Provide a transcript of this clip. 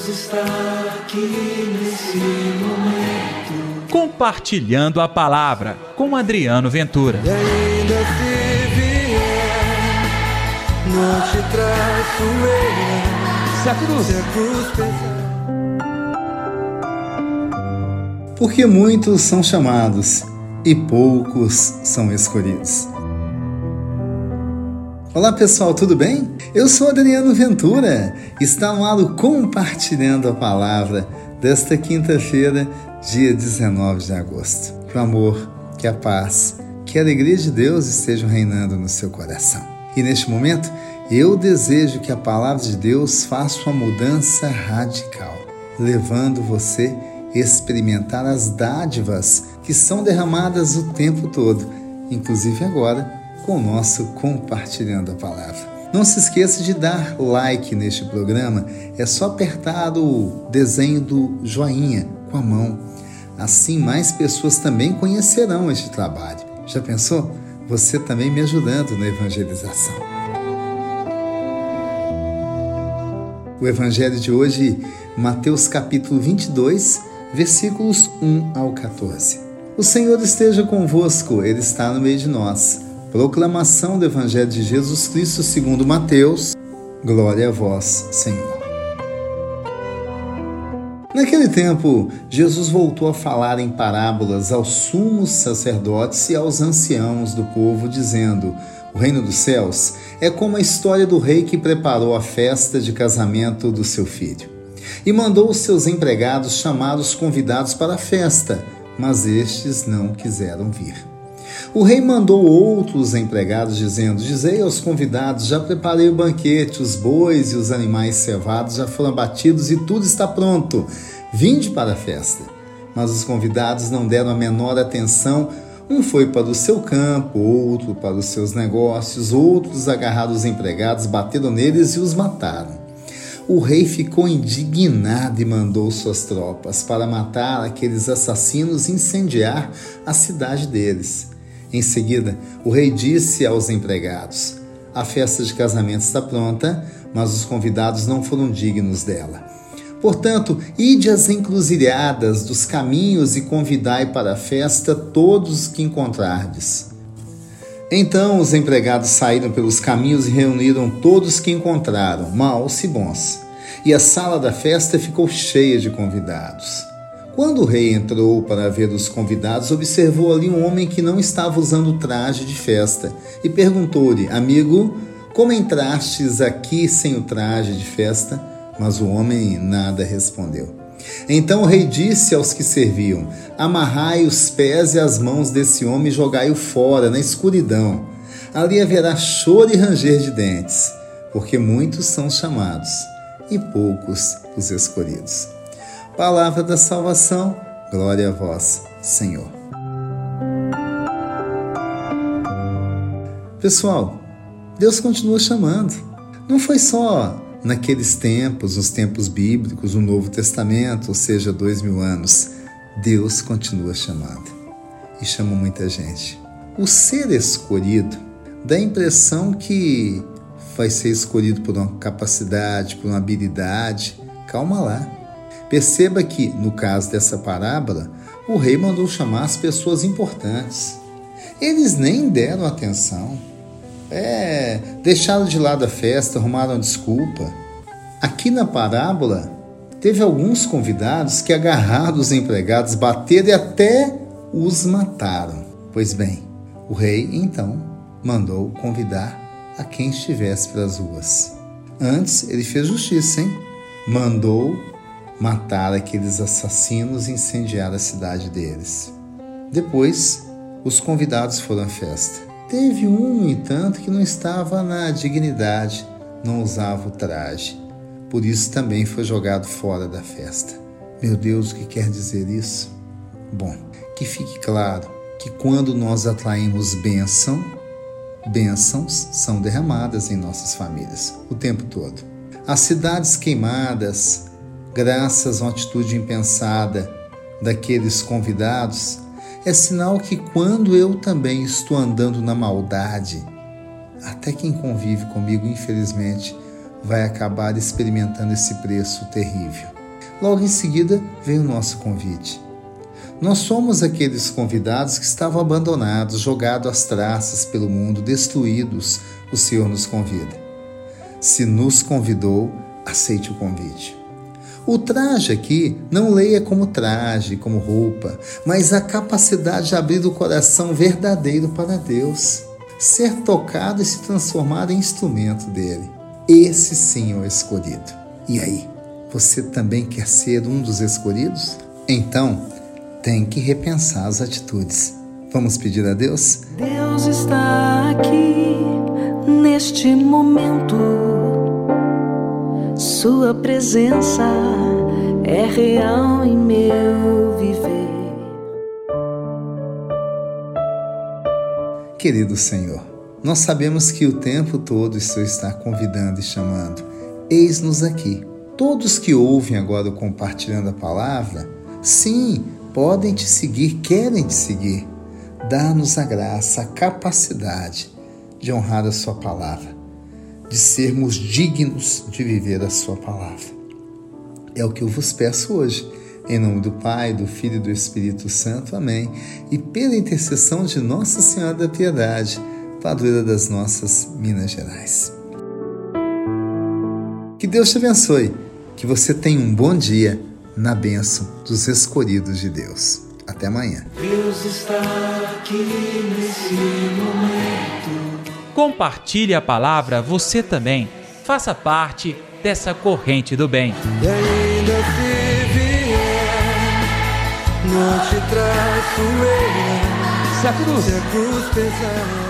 Deus está aqui nesse momento. Compartilhando a palavra com Adriano Ventura. E ainda se vier, não te traço eu. Se a cruz, Se a cruz pesar. Porque muitos são chamados e poucos são escolhidos. Olá pessoal, tudo bem? Eu sou Adriano Ventura. Está no ar Compartilhando a Palavra desta quinta-feira, dia 19 de agosto. Que o amor, que a paz, que a alegria de Deus estejam reinando no seu coração. E neste momento, eu desejo que a palavra de Deus faça uma mudança radical, levando você a experimentar as dádivas que são derramadas o tempo todo, inclusive agora com o nosso Compartilhando a Palavra. Não se esqueça de dar like neste programa, é só apertar o desenho do joinha com a mão. Assim mais pessoas também conhecerão este trabalho. Já pensou? Você também me ajudando na evangelização. O evangelho de hoje, Mateus capítulo 22, versículos 1 ao 14. O Senhor esteja convosco, ele está no meio de nós. Proclamação do Evangelho de Jesus Cristo segundo Mateus. Glória a vós, Senhor. Naquele tempo, Jesus voltou a falar em parábolas aos sumos sacerdotes e aos anciãos do povo, dizendo: O reino dos céus é como a história do rei que preparou a festa de casamento do seu filho. E mandou os seus empregados chamar os convidados para a festa, mas estes não quiseram vir. O rei mandou outros empregados, dizendo: Dizei aos convidados: Já preparei o banquete, os bois e os animais cevados já foram abatidos e tudo está pronto. Vinde para a festa. Mas os convidados não deram a menor atenção. Um foi para o seu campo, outro para os seus negócios, outros agarraram os empregados, bateram neles e os mataram. O rei ficou indignado e mandou suas tropas para matar aqueles assassinos e incendiar a cidade deles. Em seguida, o rei disse aos empregados: A festa de casamento está pronta, mas os convidados não foram dignos dela. Portanto, ide às encruzilhadas dos caminhos e convidai para a festa todos os que encontrardes. Então os empregados saíram pelos caminhos e reuniram todos que encontraram, maus e bons. E a sala da festa ficou cheia de convidados. Quando o rei entrou para ver os convidados, observou ali um homem que não estava usando traje de festa e perguntou-lhe: Amigo, como entrastes aqui sem o traje de festa? Mas o homem nada respondeu. Então o rei disse aos que serviam: Amarrai os pés e as mãos desse homem e jogai-o fora, na escuridão. Ali haverá choro e ranger de dentes, porque muitos são chamados e poucos os escolhidos. Palavra da salvação, glória a vós, Senhor. Pessoal, Deus continua chamando. Não foi só naqueles tempos, os tempos bíblicos, o Novo Testamento, ou seja, dois mil anos. Deus continua chamando e chama muita gente. O ser escolhido dá a impressão que vai ser escolhido por uma capacidade, por uma habilidade. Calma lá. Perceba que, no caso dessa parábola, o rei mandou chamar as pessoas importantes. Eles nem deram atenção. É, deixaram de lado a festa, arrumaram desculpa. Aqui na parábola, teve alguns convidados que agarraram os empregados, bateram e até os mataram. Pois bem, o rei então mandou convidar a quem estivesse pelas ruas. Antes, ele fez justiça, hein? Mandou matar aqueles assassinos e incendiar a cidade deles. Depois, os convidados foram à festa. Teve um, no entanto, que não estava na dignidade, não usava o traje. Por isso também foi jogado fora da festa. Meu Deus, o que quer dizer isso? Bom, que fique claro que quando nós atraímos bênção, bênçãos são derramadas em nossas famílias o tempo todo. As cidades queimadas, graças a uma atitude impensada daqueles convidados, é sinal que quando eu também estou andando na maldade, até quem convive comigo, infelizmente, vai acabar experimentando esse preço terrível. Logo em seguida vem o nosso convite. Nós somos aqueles convidados que estavam abandonados, jogados às traças pelo mundo, destruídos. O Senhor nos convida. Se nos convidou, aceite o convite. O traje aqui não leia como traje, como roupa, mas a capacidade de abrir o coração verdadeiro para Deus, ser tocado e se transformar em instrumento dele. Esse sim é o escolhido. E aí, você também quer ser um dos escolhidos? Então, tem que repensar as atitudes. Vamos pedir a Deus? Deus está aqui neste momento. Sua presença é real em meu viver. Querido Senhor, nós sabemos que o tempo todo o Senhor está convidando e chamando. Eis-nos aqui. Todos que ouvem agora compartilhando a palavra, sim, podem te seguir, querem te seguir. Dá-nos a graça, a capacidade de honrar a Sua palavra, de sermos dignos de viver a Sua palavra. É o que eu vos peço hoje. Em nome do Pai, do Filho e do Espírito Santo. Amém. E pela intercessão de Nossa Senhora da Piedade, padroeira das nossas Minas Gerais. Que Deus te abençoe. Que você tenha um bom dia na bênção dos escolhidos de Deus. Até amanhã. Deus está aqui nesse momento. Compartilhe a palavra você também. Faça parte dessa corrente do bem. E ainda se vier, não te traço. Se a cruz Se a cruz pesar.